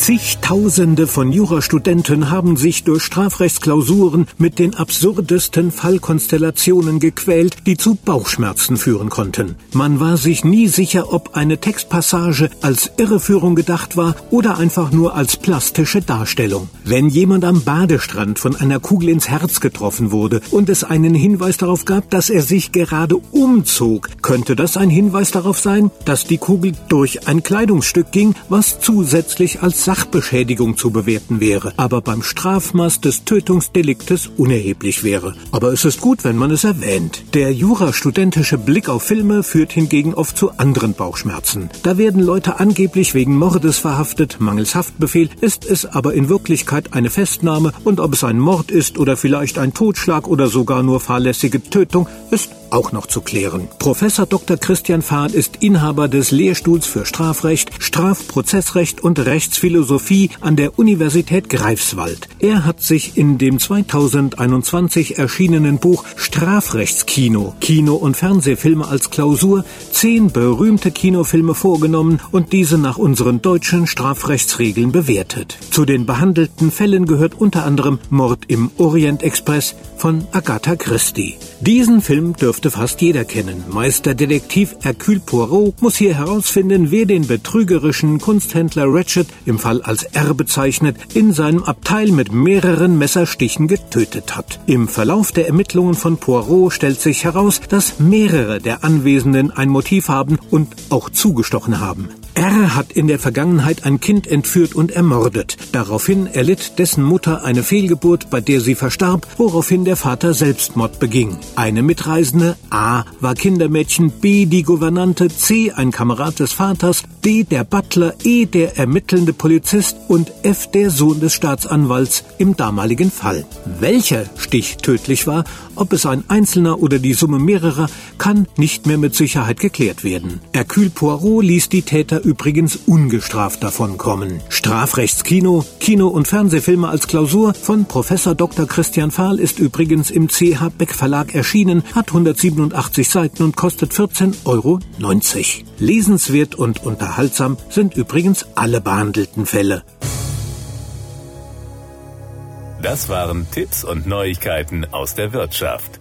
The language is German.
Zigtausende von Jurastudenten haben sich durch Strafrechtsklausuren mit den absurdesten Fallkonstellationen gequält, die zu Bauchschmerzen führen konnten. Man war sich nie sicher, ob eine Textpassage als Irreführung gedacht war oder einfach nur als plastische Darstellung. Wenn jemand am Badestrand von einer Kugel ins Herz getroffen wurde und es einen Hinweis darauf gab, dass er sich gerade umzog, könnte das ein Hinweis darauf sein, dass die Kugel durch ein Kleidungsstück ging, was zusätzlich als Sachbeschädigung zu bewerten wäre, aber beim Strafmaß des Tötungsdeliktes unerheblich wäre. Aber es ist gut, wenn man es erwähnt. Der jurastudentische Blick auf Filme führt hingegen oft zu anderen Bauchschmerzen. Da werden Leute angeblich wegen Mordes verhaftet, mangels Haftbefehl, ist es aber in Wirklichkeit eine Festnahme und ob es ein Mord ist oder vielleicht ein Totschlag oder sogar nur fahrlässige Tötung, ist auch noch zu klären. Professor Dr. Christian Fahd ist Inhaber des Lehrstuhls für Strafrecht, Strafprozessrecht und Rechtsphilosophie an der Universität Greifswald. Er hat sich in dem 2021 erschienenen Buch Strafrechtskino, Kino- und Fernsehfilme als Klausur zehn berühmte Kinofilme vorgenommen und diese nach unseren deutschen Strafrechtsregeln bewertet. Zu den behandelten Fällen gehört unter anderem Mord im Orient Express von Agatha Christie. Diesen Film dürfte fast jeder kennen. Meisterdetektiv Hercule Poirot muss hier herausfinden, wer den betrügerischen Kunsthändler Ratchet, im Fall als R bezeichnet, in seinem Abteil mit mehreren Messerstichen getötet hat. Im Verlauf der Ermittlungen von Poirot stellt sich heraus, dass mehrere der Anwesenden ein Motiv haben und auch zugestochen haben. R hat in der Vergangenheit ein Kind entführt und ermordet. Daraufhin erlitt dessen Mutter eine Fehlgeburt, bei der sie verstarb, woraufhin der Vater Selbstmord beging. Eine Mitreisende, A, war Kindermädchen, B, die Gouvernante, C, ein Kamerad des Vaters, D, der Butler, E, der ermittelnde Polizist und F, der Sohn des Staatsanwalts im damaligen Fall. Welcher Stich tödlich war, ob es ein einzelner oder die Summe mehrerer, kann nicht mehr mit Sicherheit geklärt werden. Hercule Poirot ließ die Täter übrigens ungestraft davonkommen. Strafrechtskino, Kino- und Fernsehfilme als Klausur von Professor Dr. Christian Fahl ist übrigens im CH Beck Verlag erschienen, hat 187 Seiten und kostet 14,90 Euro. Lesenswert und unterhaltsam sind übrigens alle behandelten Fälle. Das waren Tipps und Neuigkeiten aus der Wirtschaft.